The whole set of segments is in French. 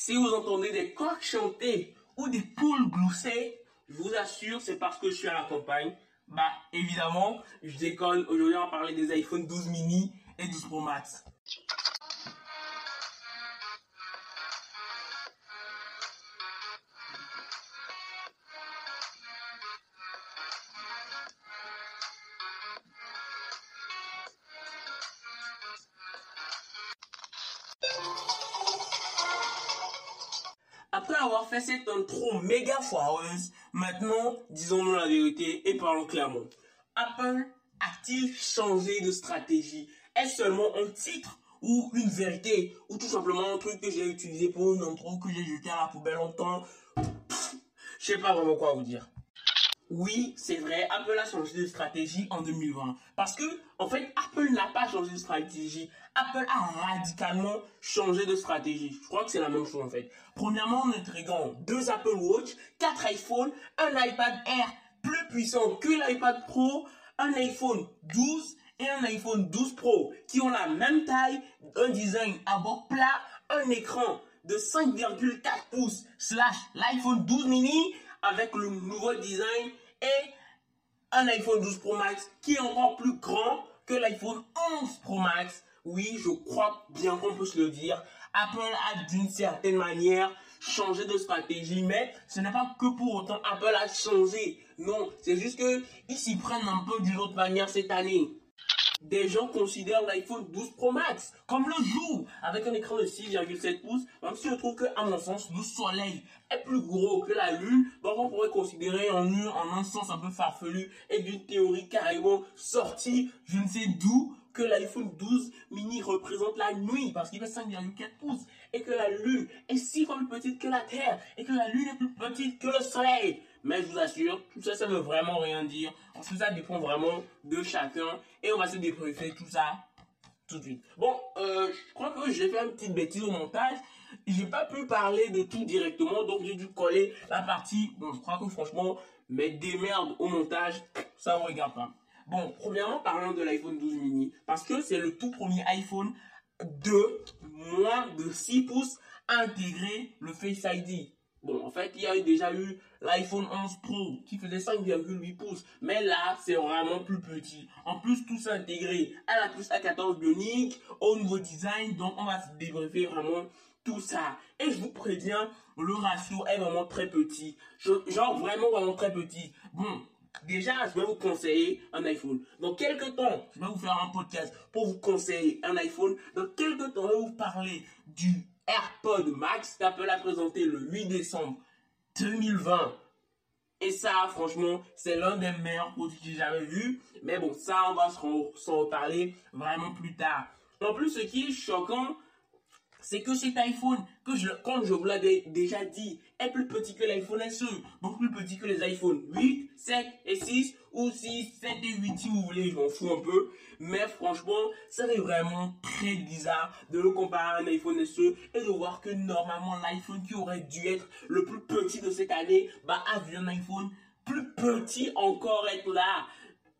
Si vous entendez des coqs chanter ou des poules glousser, je vous assure, c'est parce que je suis à la campagne. Bah, évidemment, je déconne. Aujourd'hui, on va parler des iPhone 12 mini et 12 Pro Max. Avoir fait cette intro méga foireuse, maintenant, disons-nous la vérité et parlons clairement. Apple a-t-il changé de stratégie? Est-ce seulement un titre ou une vérité? Ou tout simplement un truc que j'ai utilisé pour une intro que j'ai jeté à la poubelle longtemps? Je sais pas vraiment quoi vous dire. Oui, c'est vrai, Apple a changé de stratégie en 2020. Parce que, en fait, Apple n'a pas changé de stratégie. Apple a radicalement changé de stratégie. Je crois que c'est la même chose, en fait. Premièrement, en intriguant deux Apple Watch, quatre iPhones, un iPad Air plus puissant que l'iPad Pro, un iPhone 12 et un iPhone 12 Pro qui ont la même taille, un design à bord plat, un écran de 5,4 pouces slash l'iPhone 12 mini avec le nouveau design et un iPhone 12 Pro Max qui est encore plus grand que l'iPhone 11 Pro Max. Oui, je crois bien qu'on peut se le dire. Apple a d'une certaine manière changé de stratégie, mais ce n'est pas que pour autant Apple a changé. Non, c'est juste qu'ils s'y prennent un peu d'une autre manière cette année. Des gens considèrent l'iPhone 12 Pro Max comme le jour avec un écran de 6,7 pouces, même si je trouve que, à mon sens, le soleil est plus gros que la lune, donc on pourrait considérer en, en un sens un peu farfelu et d'une théorie carrément sortie, je ne sais d'où, que l'iPhone 12 mini représente la nuit parce qu'il fait 5,4 pouces et que la lune est six fois plus petite que la Terre et que la lune est plus petite que le soleil. Mais je vous assure, tout ça, ça veut vraiment rien dire. Tout ça dépend vraiment de chacun. Et on va se débriefer tout ça tout de suite. Bon, euh, je crois que j'ai fait une petite bêtise au montage. J'ai pas pu parler de tout directement, donc j'ai dû coller la partie. Bon, je crois que franchement, mes démerdes au montage, ça ne regarde pas. Bon, premièrement, parlons de l'iPhone 12 mini. Parce que c'est le tout premier iPhone de moins de 6 pouces intégré le Face ID. Bon, en fait, il y a déjà eu l'iPhone 11 Pro qui faisait 5,8 pouces. Mais là, c'est vraiment plus petit. En plus, tout ça intégré à la puce A14 Bionic, au nouveau design. Donc, on va se débriefer vraiment tout ça. Et je vous préviens, le ratio est vraiment très petit. genre, vraiment, vraiment très petit. Bon, déjà, je vais vous conseiller un iPhone. Dans quelques temps, je vais vous faire un podcast pour vous conseiller un iPhone. Dans quelques temps, je vais vous parler du AirPod Max qu'Apple a présenté le 8 décembre 2020. Et ça, franchement, c'est l'un des meilleurs produits que j'ai jamais vu. Mais bon, ça, on va s'en reparler vraiment plus tard. En plus, ce qui est choquant, c'est que cet iPhone, que comme je vous l'avais déjà dit, est plus petit que l'iPhone SE, beaucoup plus petit que les iPhone 8, 7 et 6, ou 6, 7 et 8 si vous voulez, je m'en fous un peu. Mais franchement, ça est vraiment très bizarre de le comparer à un iPhone SE et de voir que normalement l'iPhone qui aurait dû être le plus petit de cette année, bah a vu un iPhone plus petit encore être là.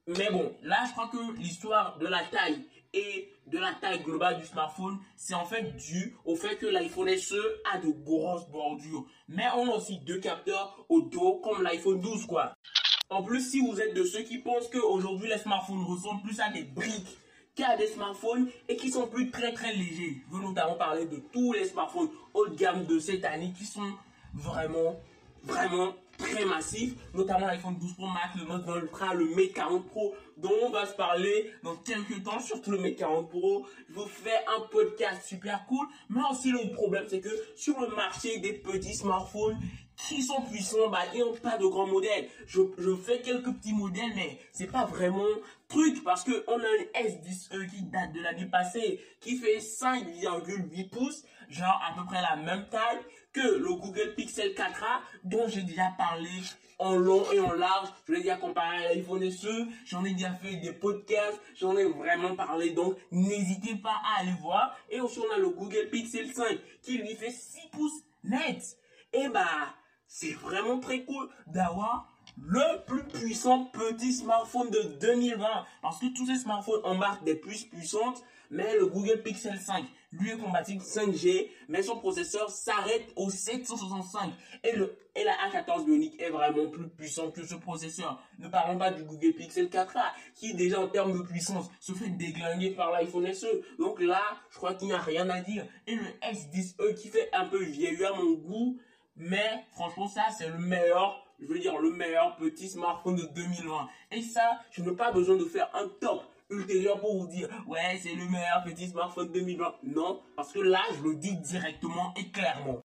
Mais bon, là je crois que l'histoire de la taille et de la taille globale du smartphone, c'est en fait dû au fait que l'iPhone SE a de grosses bordures. Mais on a aussi deux capteurs au dos comme l'iPhone 12 quoi. En plus, si vous êtes de ceux qui pensent qu'aujourd'hui les smartphones ressemblent plus à des briques qu'à des smartphones et qui sont plus très très légers, je veux notamment parler de tous les smartphones haut de gamme de cette année qui sont vraiment, vraiment très massif, notamment l'iPhone 12 Pro Max, le Note 20 Ultra, le Mate 40 Pro, dont on va se parler dans quelques temps, surtout le Mate 40 Pro. Je vous fais un podcast super cool, mais aussi le problème, c'est que sur le marché des petits smartphones, qui sont puissants, bah, ils n'ont pas de grands modèles. Je, je fais quelques petits modèles, mais c'est pas vraiment truc parce que on a un S10e qui date de l'année passée, qui fait 5,8 pouces, genre à peu près la même taille que le Google Pixel 4a, dont j'ai déjà parlé en long et en large. Je l'ai déjà comparé à l'iPhone SE, j'en ai déjà fait des podcasts, j'en ai vraiment parlé, donc n'hésitez pas à aller voir. Et aussi on a le Google Pixel 5 qui lui fait 6 pouces net. Et bah, c'est vraiment très cool d'avoir le plus puissant petit smartphone de 2020. Parce que tous ces smartphones embarquent des puces puissantes, Mais le Google Pixel 5, lui est compatible 5G, mais son processeur s'arrête au 765. Et, le, et la A14 Bionic est vraiment plus puissant que ce processeur. Ne parlons pas du Google Pixel 4a, qui déjà en termes de puissance se fait déglinguer par l'iPhone SE. Donc là, je crois qu'il n'y a rien à dire. Et le S10e qui fait un peu vieillu à mon goût, mais franchement ça c'est le meilleur je veux dire le meilleur petit smartphone de 2020. Et ça, je n'ai pas besoin de faire un top ultérieur pour vous dire ouais c'est le meilleur petit smartphone 2020. Non, parce que là je le dis directement et clairement.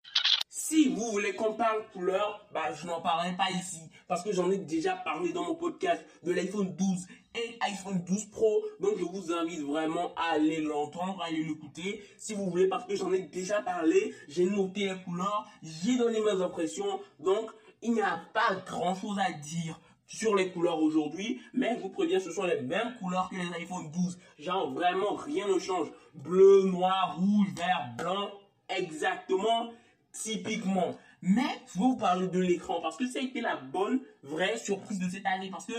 Si vous voulez qu'on parle couleur, bah je n'en parlerai pas ici parce que j'en ai déjà parlé dans mon podcast de l'iPhone 12 et iPhone 12 Pro. Donc je vous invite vraiment à aller l'entendre, à aller l'écouter si vous voulez parce que j'en ai déjà parlé, j'ai noté les couleurs, j'ai donné mes impressions. Donc il n'y a pas grand chose à dire sur les couleurs aujourd'hui, mais je vous préviens, ce sont les mêmes couleurs que les iPhone 12. Genre, vraiment, rien ne change. Bleu, noir, rouge, vert, blanc, exactement, typiquement. Mais je vais vous parler de l'écran parce que ça a été la bonne, vraie surprise de cette année. Parce que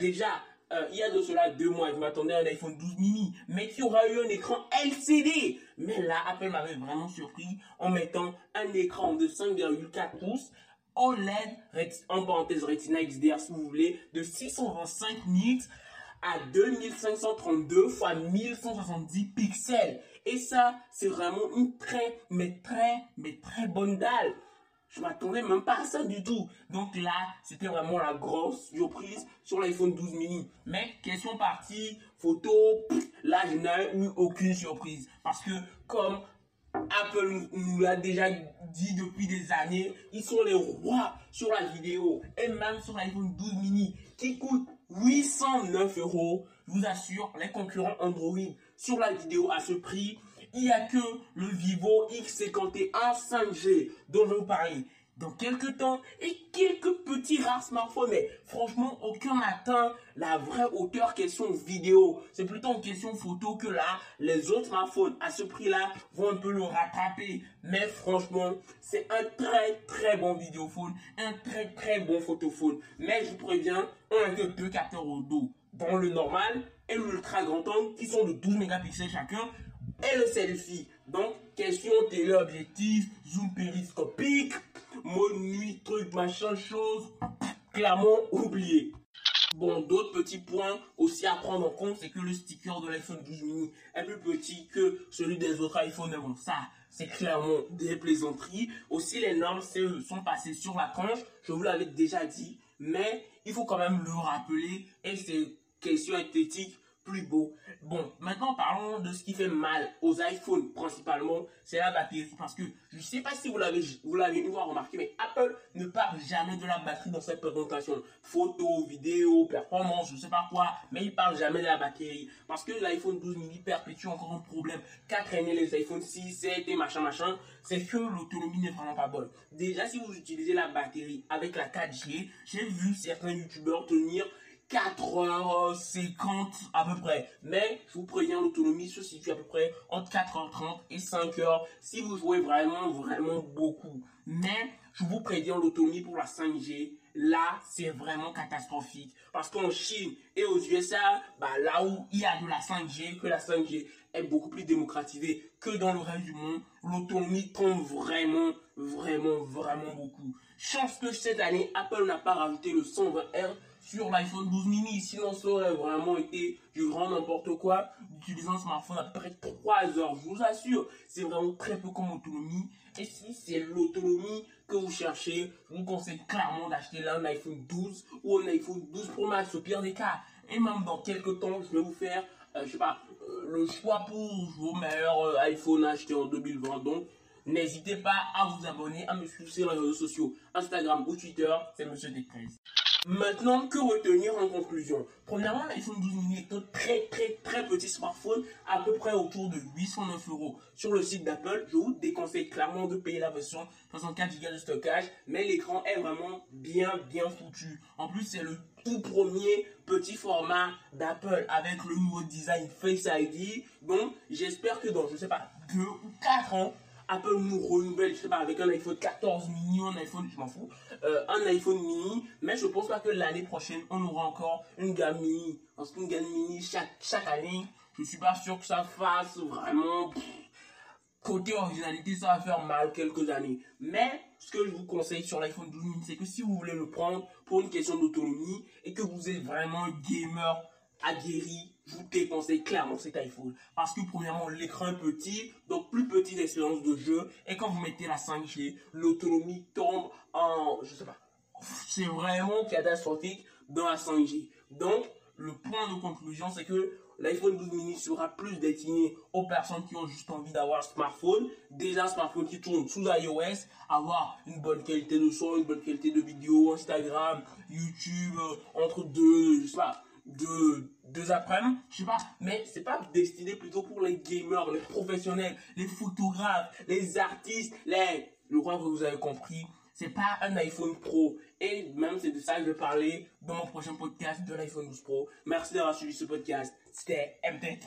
déjà, euh, il y a de cela deux mois, je m'attendais à un iPhone 12 mini, mais qui aura eu un écran LCD. Mais là, Apple m'avait vraiment surpris en mettant un écran de 5,4 pouces OLED, en parenthèse Retina XDR si vous voulez, de 625 nits à 2532 x 1170 pixels. Et ça, c'est vraiment une très, mais très, mais très bonne dalle. Je m'attendais même pas à ça du tout. Donc là, c'était vraiment la grosse surprise sur l'iPhone 12 mini. Mais question partie, photo, là, je n'ai eu aucune surprise. Parce que comme Apple nous l'a déjà dit depuis des années, ils sont les rois sur la vidéo. Et même sur l'iPhone 12 mini qui coûte 809 euros. Je vous assure, les concurrents Android sur la vidéo à ce prix, il n'y a que le Vivo X51 5G dont je vous parler dans quelques temps et quelques petits rares smartphones. Mais franchement, aucun n'atteint la vraie hauteur question vidéo. C'est plutôt une question photo que là, les autres smartphones à ce prix-là vont un peu le rattraper. Mais franchement, c'est un très très bon vidéophone, un très très bon photophone. Mais je vous préviens, on a que deux capteurs au dos. Dans le normal et l'ultra grand angle qui sont de 12 mégapixels chacun et le selfie. Donc, question téléobjectif, zoom périscopique, mode nuit, truc, machin, chose, clairement oublié. Bon, d'autres petits points aussi à prendre en compte, c'est que le sticker de l'iPhone 12 mini est plus petit que celui des autres iPhones. Bon, ça, c'est clairement des plaisanteries. Aussi, les normes CE sont passées sur la tranche, je vous l'avais déjà dit, mais il faut quand même le rappeler et c'est question esthétique plus beau. Bon, maintenant parlons de ce qui fait mal aux iPhones principalement, c'est la batterie parce que je ne sais pas si vous l'avez vous l'avez une fois remarqué mais Apple ne parle jamais de la batterie dans cette présentation. Photo, vidéo, performance, je sais pas quoi, mais il parle jamais de la batterie parce que l'iPhone 12 mini perpétue encore un problème qu'a traîné les iPhone 6, 7 et machin machin, c'est que l'autonomie n'est vraiment pas bonne. Déjà si vous utilisez la batterie avec la 4G, j'ai vu certains youtubeurs tenir 4h50 à peu près. Mais je vous préviens, l'autonomie se situe à peu près entre 4h30 et 5h si vous jouez vraiment, vraiment beaucoup. Mais je vous préviens, l'autonomie pour la 5G, là, c'est vraiment catastrophique. Parce qu'en Chine et aux USA, bah, là où il y a de la 5G, que la 5G est beaucoup plus démocratisée que dans le reste du monde, l'autonomie tombe vraiment, vraiment, vraiment beaucoup. Chance que cette année, Apple n'a pas rajouté le 120Hz sur l'iPhone 12 mini. Sinon, ça aurait vraiment été du grand n'importe quoi d'utiliser un smartphone à peu près 3 heures. Je vous assure, c'est vraiment très peu comme autonomie. Et si c'est l'autonomie que vous cherchez, je vous conseille clairement d'acheter là un iPhone 12 ou un iPhone 12 Pro Max au pire des cas. Et même dans quelques temps, je vais vous faire, euh, je sais pas, euh, le choix pour vos meilleurs euh, iPhones achetés en 2020. Donc, n'hésitez pas à vous abonner, à me suivre sur les réseaux sociaux, Instagram ou Twitter, c'est Monsieur Décrèze. Maintenant, que retenir en conclusion? Premièrement, l'iPhone 12 mini est un très très très petit smartphone, à peu près autour de 809 euros. Sur le site d'Apple, je vous déconseille clairement de payer la version 64 Go de stockage, mais l'écran est vraiment bien bien foutu. En plus, c'est le tout premier petit format d'Apple avec le nouveau design Face ID. Donc, j'espère que dans, je sais pas, 2 ou 4 ans, Apple nous renouvelle, je sais pas, avec un iPhone 14 mini, un iPhone, je m'en fous, euh, un iPhone mini, mais je pense pas que l'année prochaine, on aura encore une gamme mini. Parce qu'une gamme mini, chaque, chaque année, Je suis pas sûr que ça fasse vraiment... côté originalité, ça va faire mal quelques années. Mais ce que je vous conseille sur l'iPhone 12 mini, c'est que si vous voulez le prendre pour une question d'autonomie et que vous êtes vraiment gamer aguerri, je vous déconseille clairement cet iPhone. Parce que premièrement, l'écran est petit, donc plus petite expérience de jeu. Et quand vous mettez la 5G, l'autonomie tombe en, je sais pas, c'est vraiment catastrophique dans la 5G. Donc, le point de conclusion, c'est que l'iPhone 12 mini sera plus destiné aux personnes qui ont juste envie d'avoir un smartphone, déjà un smartphone qui tourne sous iOS, avoir une bonne qualité de son, une bonne qualité de vidéo, Instagram, YouTube, euh, entre deux, je sais pas, deux, deux après-midi, je sais pas, mais c'est pas destiné plutôt pour les gamers, les professionnels, les photographes, les artistes, les, je crois que vous avez compris, c'est pas un iPhone Pro. Et même c'est de ça que je vais parler dans mon prochain podcast de l'iPhone 12 Pro. Merci d'avoir suivi ce podcast. C'était MTech.